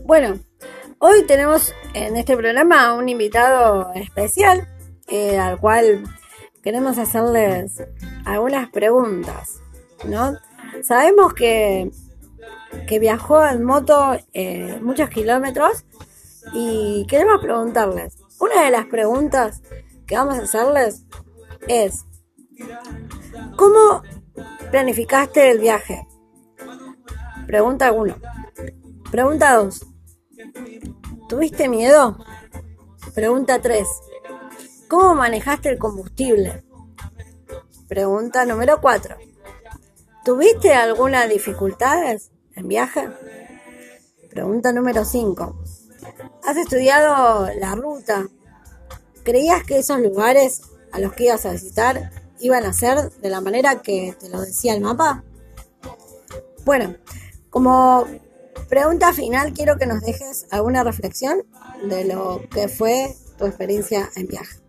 Bueno, hoy tenemos en este programa un invitado especial eh, al cual queremos hacerles algunas preguntas, ¿no? Sabemos que, que viajó en moto eh, muchos kilómetros y queremos preguntarles. Una de las preguntas que vamos a hacerles es, ¿cómo planificaste el viaje? Pregunta 1. Pregunta 2. ¿Tuviste miedo? Pregunta 3. ¿Cómo manejaste el combustible? Pregunta número 4. ¿Tuviste alguna dificultad en viaje? Pregunta número 5. ¿Has estudiado la ruta? ¿Creías que esos lugares a los que ibas a visitar iban a ser de la manera que te lo decía el mapa? Bueno, como pregunta final quiero que nos dejes alguna reflexión de lo que fue tu experiencia en viaje.